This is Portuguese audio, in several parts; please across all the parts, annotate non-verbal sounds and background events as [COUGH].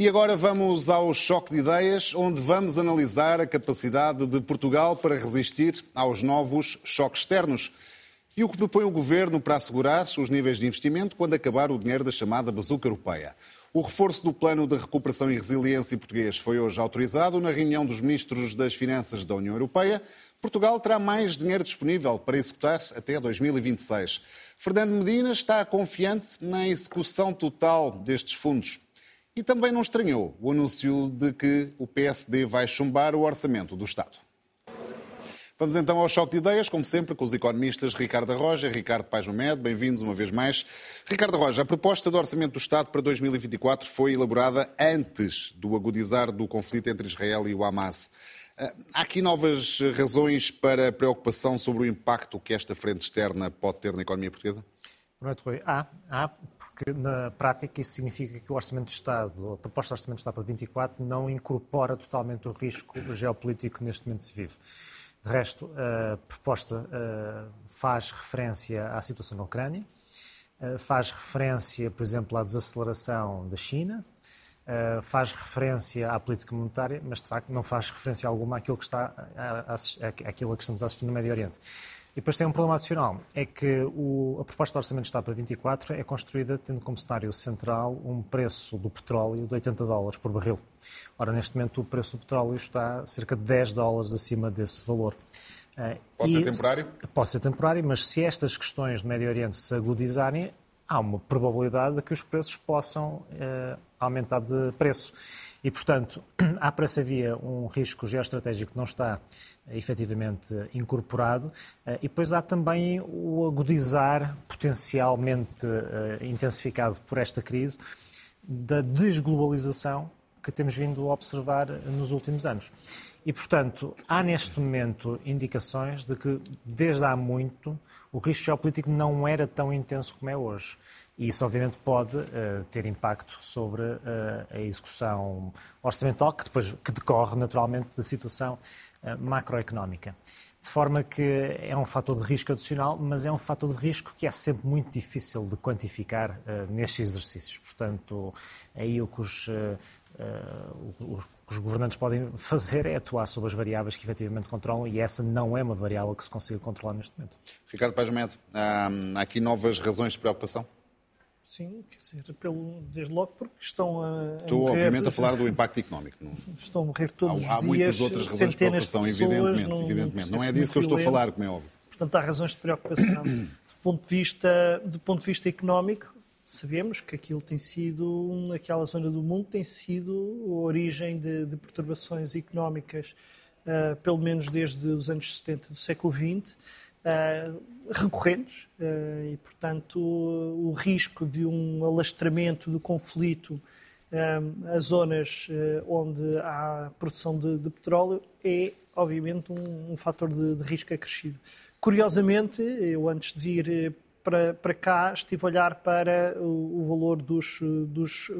E agora vamos ao choque de ideias, onde vamos analisar a capacidade de Portugal para resistir aos novos choques externos. E o que propõe o governo para assegurar os níveis de investimento quando acabar o dinheiro da chamada bazuca europeia. O reforço do Plano de Recuperação e Resiliência português foi hoje autorizado na reunião dos ministros das Finanças da União Europeia. Portugal terá mais dinheiro disponível para executar até 2026. Fernando Medina está confiante na execução total destes fundos. E também não estranhou o anúncio de que o PSD vai chumbar o orçamento do Estado. Vamos então ao choque de ideias, como sempre, com os economistas Ricardo Arroja e Ricardo Paes Mamed. Bem-vindos uma vez mais. Ricardo Arroja, a proposta do Orçamento do Estado para 2024 foi elaborada antes do agudizar do conflito entre Israel e o Hamas. Ah, há aqui novas razões para preocupação sobre o impacto que esta frente externa pode ter na economia portuguesa? Boa noite, Rui. Há, há, porque na prática isso significa que o Orçamento de Estado, a proposta do Orçamento de Estado para 24, não incorpora totalmente o risco geopolítico que neste momento se vive. De resto, a proposta uh, faz referência à situação na Ucrânia, uh, faz referência, por exemplo, à desaceleração da China, uh, faz referência à política monetária, mas de facto não faz referência alguma àquilo que, está, àquilo que estamos a assistir no Médio Oriente. E depois tem um problema adicional, é que o, a proposta de Orçamento de Estado para 24 é construída tendo como cenário central um preço do petróleo de 80 dólares por barril. Ora, neste momento o preço do petróleo está cerca de 10 dólares acima desse valor. Eh, pode e ser temporário? Se, pode ser temporário, mas se estas questões do Médio Oriente se agudizarem, há uma probabilidade de que os preços possam eh, aumentar de preço. E, portanto, [CLEARS THROAT] há para essa via um risco geoestratégico que não está efetivamente incorporado. Eh, e depois há também o agudizar potencialmente eh, intensificado por esta crise da desglobalização que temos vindo a observar nos últimos anos. E, portanto, há neste momento indicações de que, desde há muito, o risco geopolítico não era tão intenso como é hoje. E isso, obviamente, pode uh, ter impacto sobre uh, a execução orçamental, que, depois, que decorre naturalmente da situação uh, macroeconómica. De forma que é um fator de risco adicional, mas é um fator de risco que é sempre muito difícil de quantificar nestes exercícios. Portanto, aí o que os, os governantes podem fazer é atuar sobre as variáveis que efetivamente controlam e essa não é uma variável que se consiga controlar neste momento. Ricardo Paz há aqui novas razões de preocupação? Sim, quer dizer, pelo, desde logo porque estão a. Estou, morrer, obviamente, a falar do [LAUGHS] impacto económico. Não? Estão a morrer todos há, os dias. Há muitas outras razões de preocupação, evidentemente. Num, evidentemente. Não é disso que eu estou a falar, como é óbvio. Portanto, há razões de preocupação. do, ponto de vista, do ponto de vista económico, sabemos que aquilo tem sido, naquela zona do mundo, tem sido a origem de, de perturbações económicas, uh, pelo menos desde os anos 70 do século XX uh, recorrentes uh, e, portanto, o risco de um alastramento do conflito uh, a zonas onde há produção de, de, petróleo é, obviamente, um, um fator de, de, risco acrescido. Curiosamente, eu antes de ir para, para cá estive a olhar para o, o valor dos, dos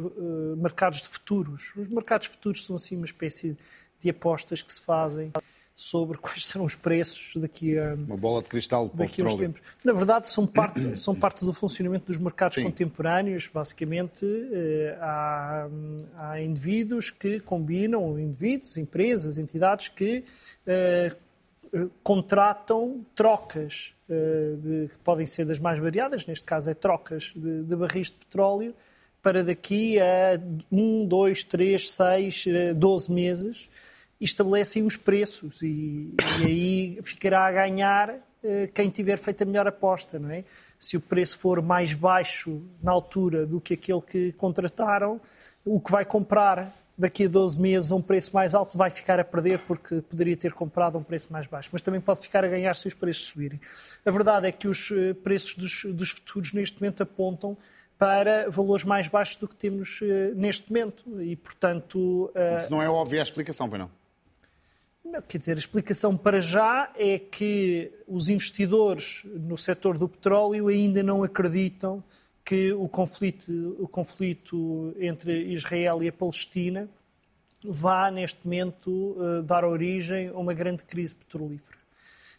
mercados de futuros. Os mercados de futuros são assim uma espécie de apostas que se fazem sobre [LAUGHS] quais serão os preços daqui a uma bola de cristal daqui a uns tempos. Na verdade, são [CLEARS THROAT] parte são parte do funcionamento dos mercados Sim. contemporâneos. Basicamente, eh, há, há indivíduos que combinam, indivíduos, empresas, entidades que eh, eh, contratam trocas de, que podem ser das mais variadas. Neste caso, é trocas de, de barris de petróleo para daqui a um, dois, três, seis, doze meses estabelecem os preços e, e aí ficará a ganhar uh, quem tiver feito a melhor aposta, não é? Se o preço for mais baixo na altura do que aquele que contrataram, o que vai comprar daqui a 12 meses a um preço mais alto vai ficar a perder porque poderia ter comprado a um preço mais baixo, mas também pode ficar a ganhar se os preços subirem. A verdade é que os eh, preços dos, dos futuros neste momento apontam para valores mais baixos do que temos uh, neste momento e, portanto... Isso não é óbvia a explicação, pois não? Quer dizer, a explicação para já é que os investidores no setor do petróleo ainda não acreditam que o conflito, o conflito entre Israel e a Palestina vá, neste momento, uh, dar origem a uma grande crise petrolífera.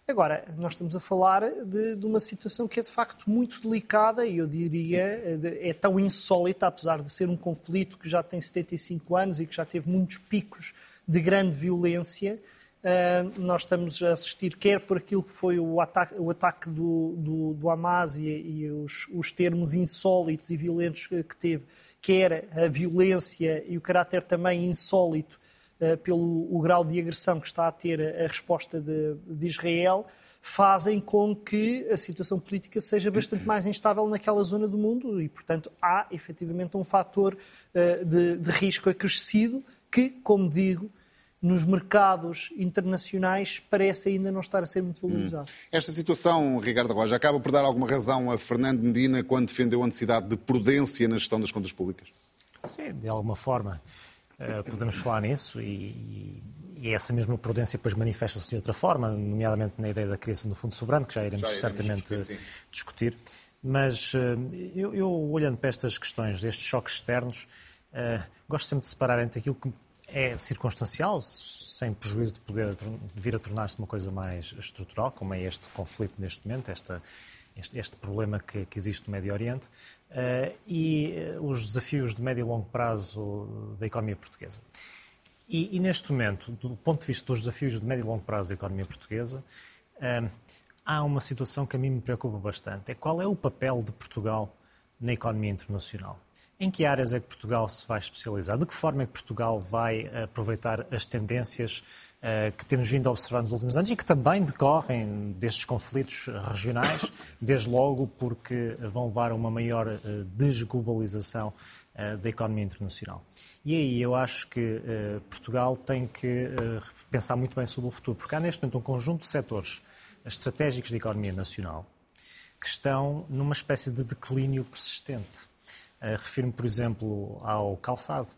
Agora, nós estamos a falar de, de, uma situação que é de facto muito delicada e eu diria é tão insólita, apesar de ser um conflito que já tem 75 anos e que já teve muitos picos de grande violência. Uh, nós estamos a assistir, quer por aquilo que foi o ataque, o ataque do, do, do Hamas e, e os, os, termos insólitos e violentos que teve, quer a violência e o caráter também insólito uh, pelo o grau de agressão que está a ter a, resposta de, de, Israel, fazem com que a situação política seja bastante mais instável naquela zona do mundo e, portanto, há efetivamente um fator uh, de, de risco acrescido que, como digo, nos mercados internacionais parece ainda não estar a ser muito valorizado. Hum. Esta situação, Ricardo Roja, acaba por dar alguma razão a Fernando Medina quando defendeu a necessidade de prudência na gestão das contas públicas? Sim, de alguma forma. Uh, podemos falar nisso e, e, essa mesma prudência depois manifesta-se de outra forma, nomeadamente na ideia da criação do Fundo Soberano, que já iremos, já iremos certamente discutir. discutir. Mas uh, eu, eu, olhando para estas questões, destes choques externos, uh, gosto sempre de separar entre aquilo que é circunstancial, sem prejuízo de poder de vir a tornar-se uma coisa mais estrutural, como é este conflito neste momento, esta, este, este, problema que, que, existe no Médio Oriente, uh, e uh, os desafios de médio e longo prazo da economia portuguesa. E, e, neste momento, do ponto de vista dos desafios de médio e longo prazo da economia portuguesa, uh, há uma situação que a mim me preocupa bastante. É qual é o papel de Portugal na economia internacional? Em que áreas é que Portugal se vai especializar? De que forma é que Portugal vai aproveitar as tendências uh, que temos vindo a observar nos últimos anos e que também decorrem destes conflitos regionais, desde logo porque vão levar a uma maior desglobalização da economia internacional. E aí eu acho que Portugal tem que pensar muito bem sobre o futuro, porque há neste momento um conjunto de setores estratégicos da economia nacional que estão numa espécie de declínio persistente. Uh, Refiro-me, por exemplo, ao calçado,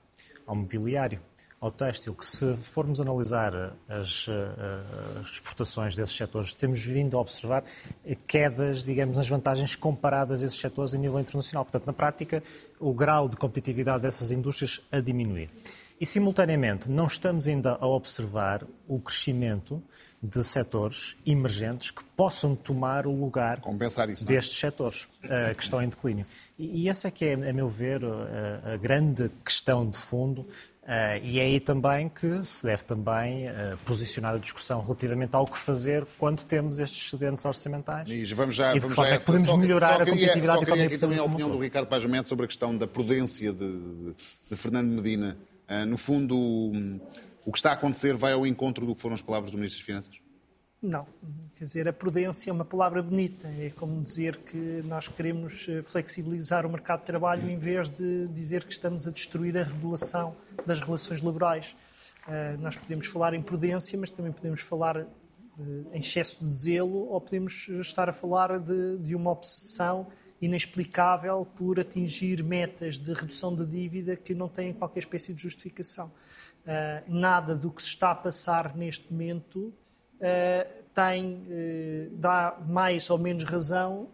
ao mobiliário, ao têxtil, que se formos analisar as, uh, as, exportações desses setores, temos vindo a observar quedas, digamos, nas vantagens comparadas a esses setores a nível internacional. Portanto, na prática, o grau de competitividade dessas indústrias a diminuir. E, simultaneamente, não estamos ainda a observar o crescimento de setores emergentes que possam tomar o lugar isso, é? destes setores uh, que estão em declínio. E, e essa é que é, a meu ver, a, a grande questão de fundo Uh, e é aí também que se deve também uh, posicionar a discussão relativamente ao que fazer quando temos estes excedentes orçamentais. E vamos já, e vamos já é que podemos melhorar a competitividade só queria aqui também a opinião do Ricardo Mendes sobre a questão da prudência de, de, de Fernando Medina. Uh, no fundo, um, o que está a acontecer vai ao encontro do que foram as palavras do Ministro das Finanças? Não. Quer dizer, a prudência é uma palavra bonita. É como dizer que nós queremos eh, flexibilizar o mercado de trabalho em vez de dizer que estamos a destruir a regulação das relações laborais. Uh, nós podemos falar em prudência, mas também podemos falar uh, em excesso de zelo ou podemos estar a falar de, de uma obsessão inexplicável por atingir metas de redução da dívida que não têm qualquer espécie de justificação. Uh, nada do que se está a passar neste momento uh, tem, uh, dá mais ou menos razão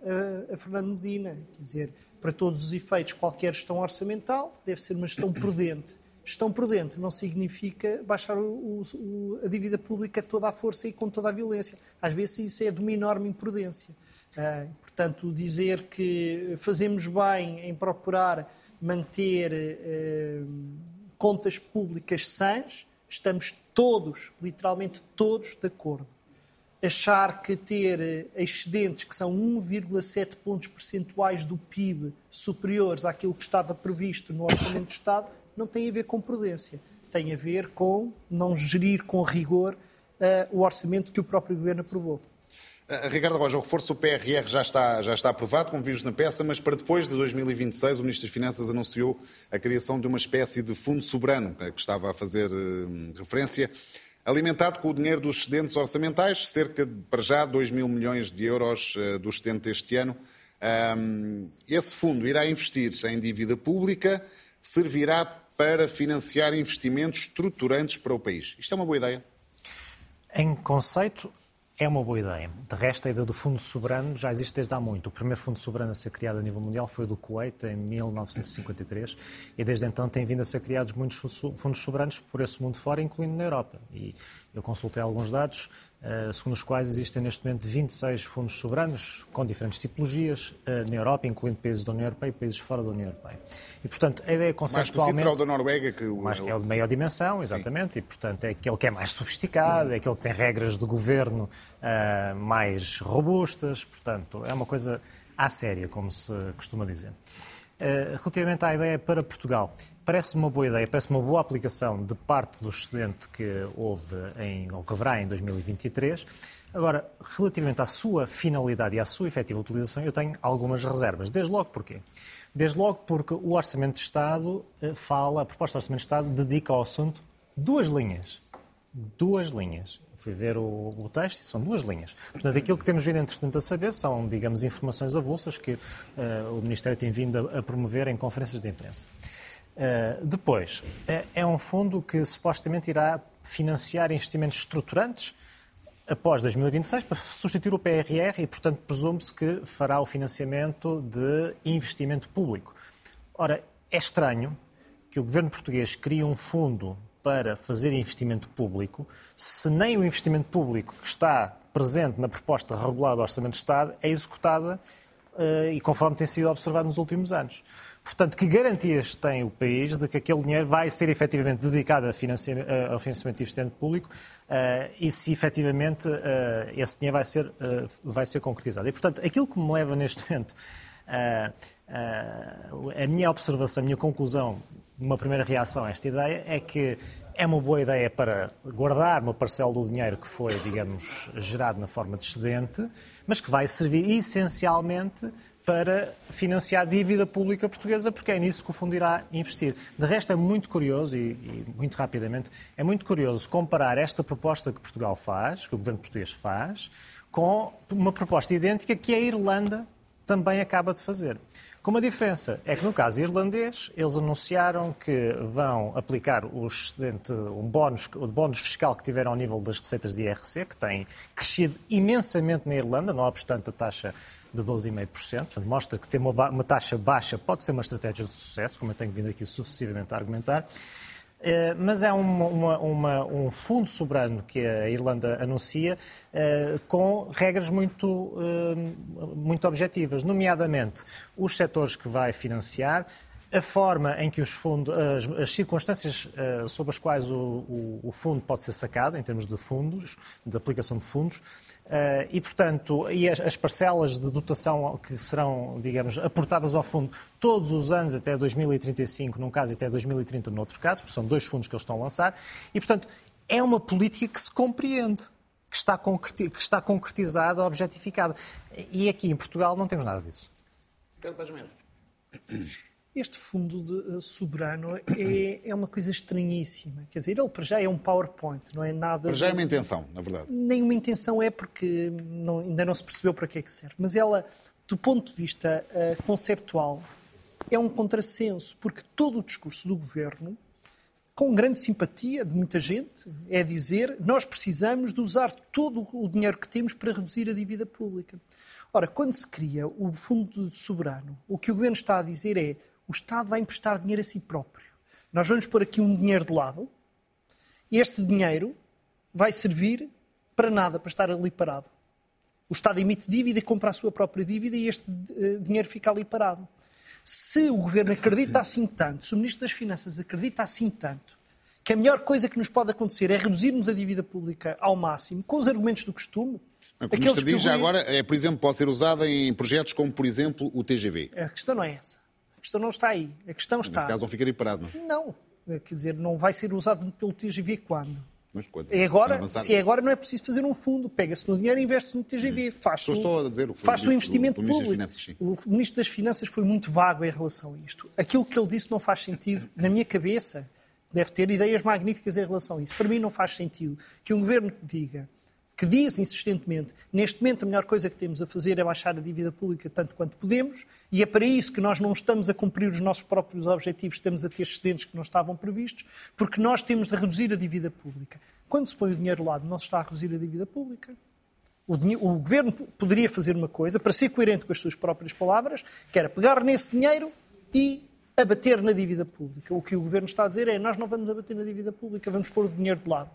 a, a Fernando Medina. Quer dizer, para todos os efeitos, qualquer gestão orçamental deve ser uma gestão prudente. Gestão prudente não significa baixar o, o, a dívida pública toda à força e com toda a violência. Às vezes isso é de uma enorme imprudência. Uh, portanto, dizer que fazemos bem em procurar manter uh, contas públicas sãs, estamos todos, literalmente todos, de acordo. Achar que ter eh, excedentes que são 1,7 pontos percentuais do PIB superiores àquilo que estava previsto no Orçamento do Estado não tem a ver com prudência. Tem a ver com não gerir com rigor uh, o orçamento que o próprio Governo aprovou. Uh, Ricardo Roja, o reforço do PRR já está, já está aprovado, como vimos na peça, mas para depois de 2026 o Ministro das Finanças anunciou a criação de uma espécie de fundo soberano, que estava a fazer uh, referência, alimentado com o dinheiro dos excedentes orçamentais, cerca de, para já, 2 mil milhões de euros do excedente deste ano. Esse fundo irá investir em dívida pública, servirá para financiar investimentos estruturantes para o país. Isto é uma boa ideia? Em conceito, é uma boa ideia. De resto, a ideia do Fundo Soberano já existe desde há muito. O primeiro Fundo Soberano a ser criado a nível mundial foi o do Kuwait, em 1953, e desde então tem vindo a ser criados muitos fundos soberanos por esse mundo fora, incluindo na Europa. E eu consultei alguns dados. Uh, segundo os quais existem neste momento 26 fundos soberanos com diferentes tipologias uh, na Europa, incluindo países da União Europeia e países fora da União Europeia. E, portanto, a ideia conceptualmente... Mais será o da Noruega que o... Mais, é o de maior dimensão, exatamente, Sim. e, portanto, é aquele que é mais sofisticado, é aquele que tem regras de governo uh, mais robustas, portanto, é uma coisa à séria, como se costuma dizer. relativamente à ideia para Portugal, parece uma boa ideia, parece uma boa aplicação de parte do excedente que houve em, ou que haverá em 2023. Agora, relativamente à sua finalidade e à sua efetiva utilização, eu tenho algumas reservas. Desde logo porquê? Desde logo porque o Orçamento de Estado eh, fala, a proposta do Orçamento de Estado dedica ao assunto duas linhas. Duas linhas. Fui ver o, o texto e são duas linhas. Portanto, aquilo que temos vindo, entretanto, a saber são, digamos, informações avulsas que uh, o Ministério tem vindo a, a promover em conferências de imprensa. Uh, depois, é, é um fundo que supostamente irá financiar investimentos estruturantes após 2026 para substituir o PRR e, portanto, presume-se que fará o financiamento de investimento público. Ora, é estranho que o governo português crie um fundo para fazer investimento público, se nem o investimento público que está presente na proposta regular do Orçamento de Estado é executada uh, e conforme tem sido observado nos últimos anos. Portanto, que garantias tem o país de que aquele dinheiro vai ser efetivamente dedicado ao financiamento de investimento público uh, e se efetivamente uh, esse dinheiro vai ser, uh, vai ser concretizado? E, portanto, aquilo que me leva neste momento, a minha observação, a minha conclusão, uma primeira reação a esta ideia é que é uma boa ideia para guardar uma parcela do dinheiro que foi, digamos, gerado na forma de excedente, mas que vai servir essencialmente para financiar a dívida pública portuguesa, porque é nisso que o fundo irá investir. De resto, é muito curioso, e, e, muito rapidamente, é muito curioso comparar esta proposta que Portugal faz, que o governo português faz, com uma proposta idêntica que a Irlanda também acaba de fazer. Com uma diferença, é que no caso irlandês, eles anunciaram que vão aplicar o um bónus, o bónus fiscal que tiveram ao nível das receitas de IRC, que tem crescido imensamente na Irlanda, não obstante a taxa de 12,5%. Portanto, mostra que ter uma, uma, taxa baixa pode ser uma estratégia de sucesso, como eu tenho vindo aqui sucessivamente a argumentar. Eh, mas é uma, uma, uma, um fundo soberano que a Irlanda anuncia eh, com regras muito, eh, muito objetivas, nomeadamente os setores que vai financiar, a forma em que os fundos, as, as circunstâncias uh, sob as quais o, o, o, fundo pode ser sacado, em termos de fundos, de aplicação de fundos, Uh, e, portanto, e as, as, parcelas de dotação que serão, digamos, aportadas ao fundo todos os anos até 2035, num caso, e até 2030 no outro caso, porque são dois fundos que eles estão a lançar, e, portanto, é uma política que se compreende, que está, concreti que está concretizada, objetificada. E aqui em Portugal não temos nada disso. Ricardo Paz este fundo de, uh, soberano é, [CLEARS THROAT] é uma coisa estranhíssima. Quer dizer, ele para já é um PowerPoint, não é nada. Para já é uma intenção, na verdade. Nenhuma intenção é porque não, ainda não se percebeu para que é que serve. Mas ela, do ponto de vista uh, conceptual, é um contrassenso, porque todo o discurso do governo, com grande simpatia de muita gente, é dizer nós precisamos de usar todo o dinheiro que temos para reduzir a dívida pública. Ora, quando se cria o fundo soberano, o que o governo está a dizer é o Estado vai emprestar dinheiro a si próprio. Nós vamos pôr aqui um dinheiro de lado e este dinheiro vai servir para nada, para estar ali parado. O Estado emite dívida e compra a sua própria dívida e este uh, dinheiro fica ali parado. Se o Governo acredita assim tanto, se o Ministro das Finanças acredita assim tanto, que a melhor coisa que nos pode acontecer é reduzirmos a dívida pública ao máximo, com os argumentos do costume, o Ministro diz já agora, é, por exemplo, pode ser usada em projetos como, por exemplo, o TGV. A questão não é essa questão não está aí. A questão está. Nesse caso não ficaria parado, não? Não. Quer dizer, não vai ser usado pelo TGV quando? Mas quando? É agora, se é agora, não é preciso fazer um fundo. Pega-se no dinheiro e investe no TGV. Faz Estou só a dizer o faz o investimento do, do público. Finanças, o Ministro das Finanças foi muito vago em relação a isto. Aquilo que ele disse não faz sentido. Na minha cabeça, deve ter ideias magníficas em relação a isso. Para mim não faz sentido que um governo diga que diz insistentemente, neste momento a melhor coisa que temos a fazer é baixar a dívida pública tanto quanto podemos, e é para isso que nós não estamos a cumprir os nossos próprios objetivos, estamos a ter excedentes que não estavam previstos, porque nós temos de reduzir a dívida pública. Quando se põe o dinheiro ao lado, não se está a reduzir a dívida pública. O, o governo poderia fazer uma coisa, para ser coerente com as suas próprias palavras, que era pegar nesse dinheiro e abater na dívida pública. O que o governo está a dizer é: nós não vamos abater na dívida pública, vamos pôr o dinheiro de lado.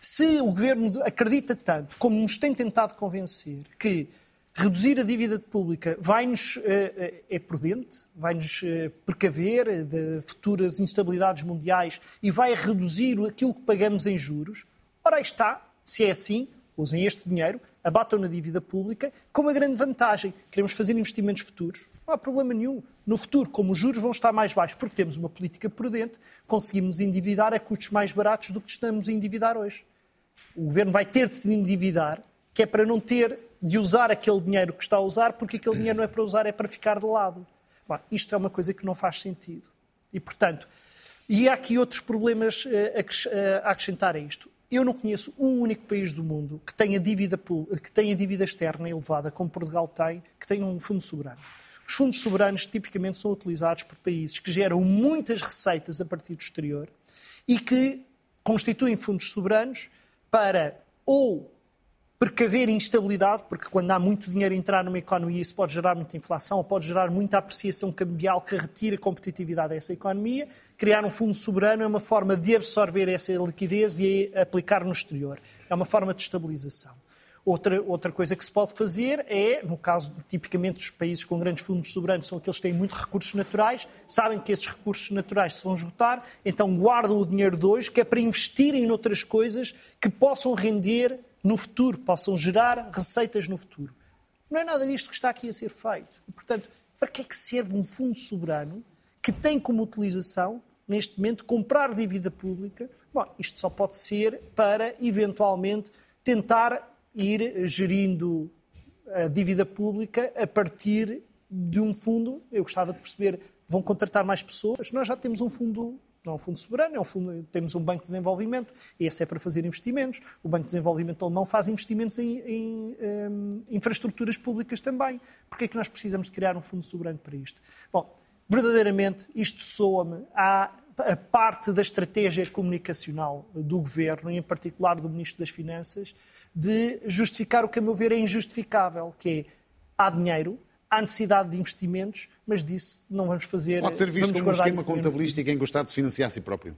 Se o governo acredita tanto, como nos tem tentado convencer, que reduzir a dívida pública vai-nos é, é prudente, vai-nos precaver de futuras instabilidades mundiais e vai reduzir aquilo que pagamos em juros, ora aí está, se é assim, usem este dinheiro, abatam na dívida pública, com uma grande vantagem. Queremos fazer investimentos futuros, não há problema nenhum. No futuro, como os juros vão estar mais baixos, porque temos uma política prudente, conseguimos endividar a custos mais baratos do que estamos a endividar hoje. O governo vai ter de se endividar, que é para não ter de usar aquele dinheiro que está a usar, porque aquele dinheiro não é para usar, é para ficar de lado. Bom, isto é uma coisa que não faz sentido. E, portanto, e há aqui outros problemas eh, eh, a acrescentar a isto. Eu não conheço um único país do mundo que tenha dívida, que tenha dívida externa elevada, como Portugal tem, que tenha um fundo soberano. Os fundos soberanos tipicamente são utilizados por países que geram muitas receitas a partir do exterior e que constituem fundos soberanos para ou precaver instabilidade, porque quando há muito dinheiro a entrar numa economia, isso pode gerar muita inflação, ou pode gerar muita apreciação cambial que retira a competitividade dessa economia. Criar um fundo soberano é uma forma de absorver essa liquidez e aplicar no exterior. É uma forma de estabilização. Outra, outra coisa que se pode fazer é, no caso, tipicamente, os países com grandes fundos soberanos são aqueles que têm muitos recursos naturais, sabem que esses recursos naturais se vão esgotar, então guardam o dinheiro de hoje, que é para investirem em outras coisas que possam render no futuro, possam gerar receitas no futuro. Não é nada disto que está aqui a ser feito. E, portanto, para que é que serve um fundo soberano que tem como utilização, neste momento, comprar dívida pública? Bom, isto só pode ser para, eventualmente, tentar ir gerindo a dívida pública a partir de um fundo. Eu gostava de perceber, vão contratar mais pessoas? Nós já temos um fundo, não é um fundo soberano, é um fundo, temos um banco de desenvolvimento, esse é para fazer investimentos. O Banco de Desenvolvimento Alemão faz investimentos em, em, em infraestruturas públicas também. Por que é que nós precisamos de criar um fundo soberano para isto? Bom, verdadeiramente, isto soa-me à a parte da estratégia comunicacional do governo, e em particular do Ministro das Finanças, de justificar o que, a meu ver, é injustificável, que é há dinheiro, há necessidade de investimentos, mas disso não vamos fazer... Pode ser visto como um esquema contabilístico em que o Estado se financia a si próprio.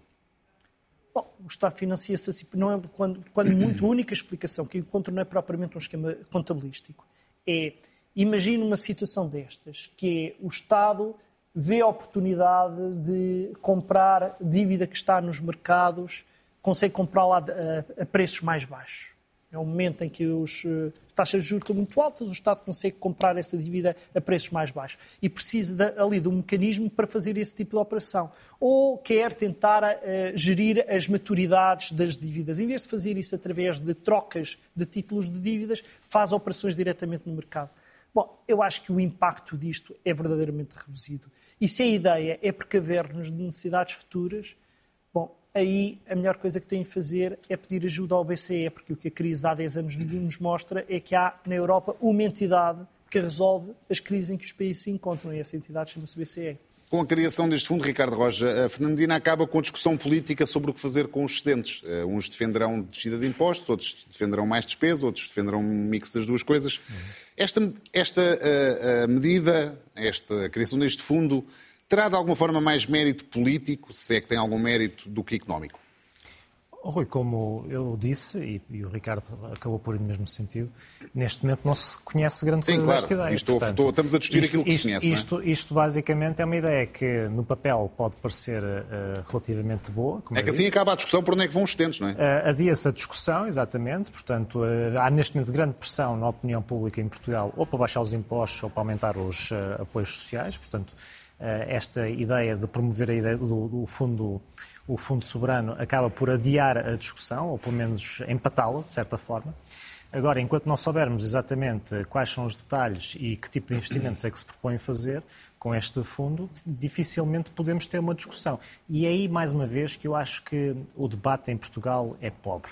Bom, o Estado financia-se a si não é, quando, quando muito a única explicação que encontro não é propriamente um esquema contabilístico. É, imagine uma situação destas, que é o Estado vê a oportunidade de comprar dívida que está nos mercados, consegue comprá-la a, a preços mais baixos. É um momento em que as eh, taxas de juros estão muito altas, o Estado consegue comprar essa dívida a preços mais baixos e precisa de, ali de um mecanismo para fazer esse tipo de operação. Ou quer tentar uh, gerir as maturidades das dívidas. Em vez de fazer isso através de trocas de títulos de dívidas, faz operações diretamente no mercado. Bom, eu acho que o impacto disto é verdadeiramente reduzido. E se a ideia é precaver-nos de necessidades futuras, aí a melhor coisa que têm de fazer é pedir ajuda ao BCE, porque o que a crise de há 10 anos nos mostra é que há na Europa uma entidade que resolve as crises em que os países se encontram, e essa entidade chama-se BCE. Com a criação deste fundo, Ricardo Roja, a Fernandina acaba com a discussão política sobre o que fazer com os excedentes. Eh, uns defenderão descida de impostos, outros defenderão mais despesa, outros defenderão um mix das duas coisas. Esta, esta uh, uh, medida, esta criação deste fundo, terá de alguma forma mais mérito político, se é que tem algum mérito, do que económico? Rui, como eu disse, e, e, o Ricardo acabou por ir no mesmo sentido, neste momento não se conhece grande Sim, coisa claro. ideia. Isto, Portanto, estamos a discutir isto, aquilo que isto, se conhece. Isto, é? isto, basicamente é uma ideia que no papel pode parecer uh, relativamente boa. é que assim acaba a discussão por onde é que vão os estentes, não é? Uh, Adia-se a discussão, exatamente. Portanto, uh, há neste momento grande pressão na opinião pública em Portugal ou para baixar os impostos ou para aumentar os apoios sociais. Portanto, esta ideia de promover a ideia do, do fundo o Fundo Soberano acaba por adiar a discussão, ou pelo menos empatá-la, de certa forma. Agora, enquanto não soubermos exatamente quais são os detalhes e que tipo de investimentos é que se propõe fazer com este fundo, dificilmente podemos ter uma discussão. E é aí, mais uma vez, que eu acho que o debate em Portugal é pobre.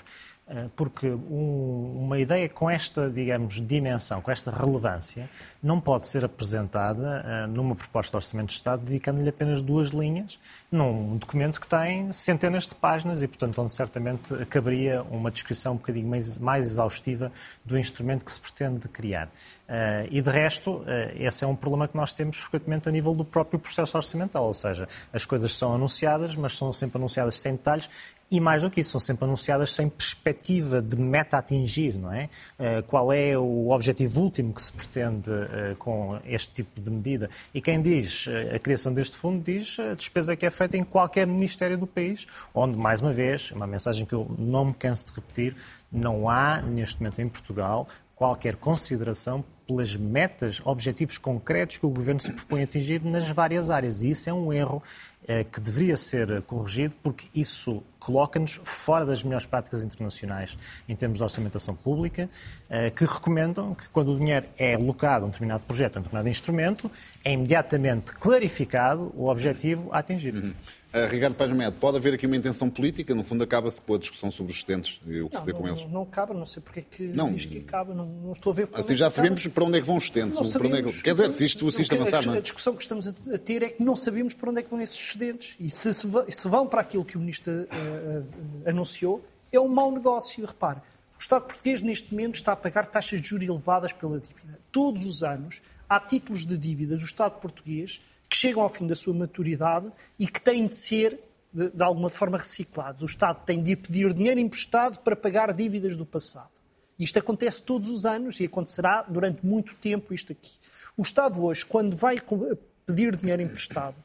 Eh, porque um, uma ideia com esta, digamos, dimensão, com esta relevância, não pode ser apresentada uh, numa proposta de Orçamento de Estado dedicando-lhe apenas duas linhas, num documento que tem centenas de páginas e, portanto, onde certamente caberia uma descrição um bocadinho mais, mais exaustiva do instrumento que se pretende criar. Uh, e de resto, uh, esse é um problema que nós temos frequentemente a nível do próprio processo orçamental, ou seja, as coisas são anunciadas, mas são sempre anunciadas sem detalhes e mais do que isso, são sempre anunciadas sem perspectiva de meta a atingir, não é? Uh, qual é o objetivo último que se pretende com este tipo de medida? E quem diz a criação deste fundo diz a despesa que é feita em qualquer ministério do país, onde, mais uma vez, uma mensagem que eu não me canso de repetir, não há, neste momento em Portugal, qualquer consideração pelas metas, objetivos concretos que o Governo se propõe a atingir nas várias áreas. E isso é um erro eh, que deveria ser corrigido, porque isso coloca-nos fora das melhores práticas internacionais em termos de orçamentação pública, eh, que recomendam que quando o dinheiro é alocado a um determinado projeto, a um determinado instrumento, é imediatamente clarificado o objetivo a atingir. Uhum. Uh, Ricardo Paz Med, pode haver aqui uma intenção política? No fundo, acaba-se com a discussão sobre os excedentes e o que não, vê com eles. Não, não acaba, não sei porque é que não, diz que acaba, não, não estou a ver Assim já sabemos para onde é que vão os excedentes. Não sabemos, é que... Quer dizer, se isto, se isto avançar... A, a, discussão que estamos a ter é que não sabemos para onde é que vão esses excedentes. E se, se vão para aquilo que o Ministro uh, uh, anunciou, é um mau negócio. Repare, o Estado português neste momento está a pagar taxas de juros elevadas pela dívida. Todos os anos, há títulos de dívidas do Estado português que chegam ao fim da sua maturidade e que têm de ser de, de alguma forma reciclados. O Estado tem de ir pedir dinheiro emprestado para pagar dívidas do passado. Isto acontece todos os anos e acontecerá durante muito tempo isto aqui. O Estado hoje, quando vai pedir dinheiro emprestado,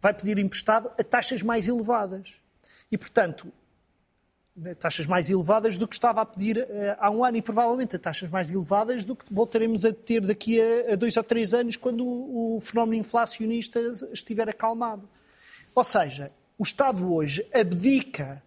vai pedir emprestado a taxas mais elevadas. E, portanto, taxas mais elevadas do que estava a pedir uh, há um ano e provavelmente a taxas mais elevadas do que voltaremos a ter daqui a, dois ou três anos quando o, o fenómeno inflacionista estiver acalmado. Ou seja, o Estado hoje abdica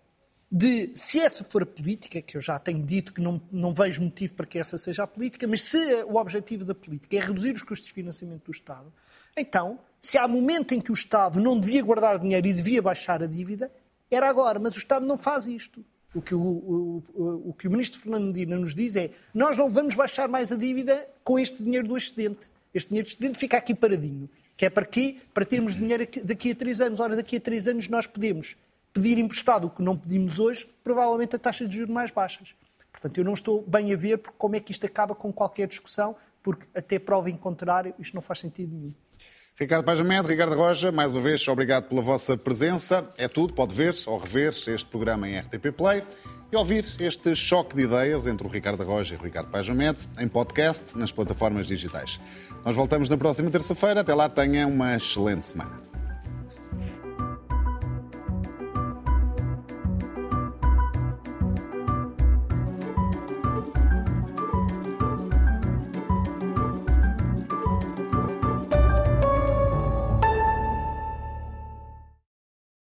de, se essa for a política, que eu já tenho dito que não, não vejo motivo para que essa seja a política, mas se o objetivo da política é reduzir os custos de financiamento do Estado, então, se há momento em que o Estado não devia guardar dinheiro e devia baixar a dívida, era agora, mas o Estado não faz isto. O que o, o, o, que o ministro Fernando Medina nos diz é nós não vamos baixar mais a dívida com este dinheiro do excedente. Este dinheiro do excedente fica aqui paradinho. Que é para quê? Para termos dinheiro daqui a três anos. Ora, daqui a três anos nós podemos pedir emprestado o que não pedimos hoje, provavelmente a taxa de juros mais baixas. Portanto, eu não estou bem a ver como é que isto acaba com qualquer discussão, porque até prova em contrário, isto não faz sentido nenhum. Ricardo Pajamed, Ricardo Roja, mais uma vez, obrigado pela vossa presença. É tudo, pode ver ou rever este programa em RTP Play e ouvir este choque de ideias entre o Ricardo Roja e o Ricardo Pajamed em podcast nas plataformas digitais. Nós voltamos na próxima terça-feira. Até lá, tenha uma excelente semana.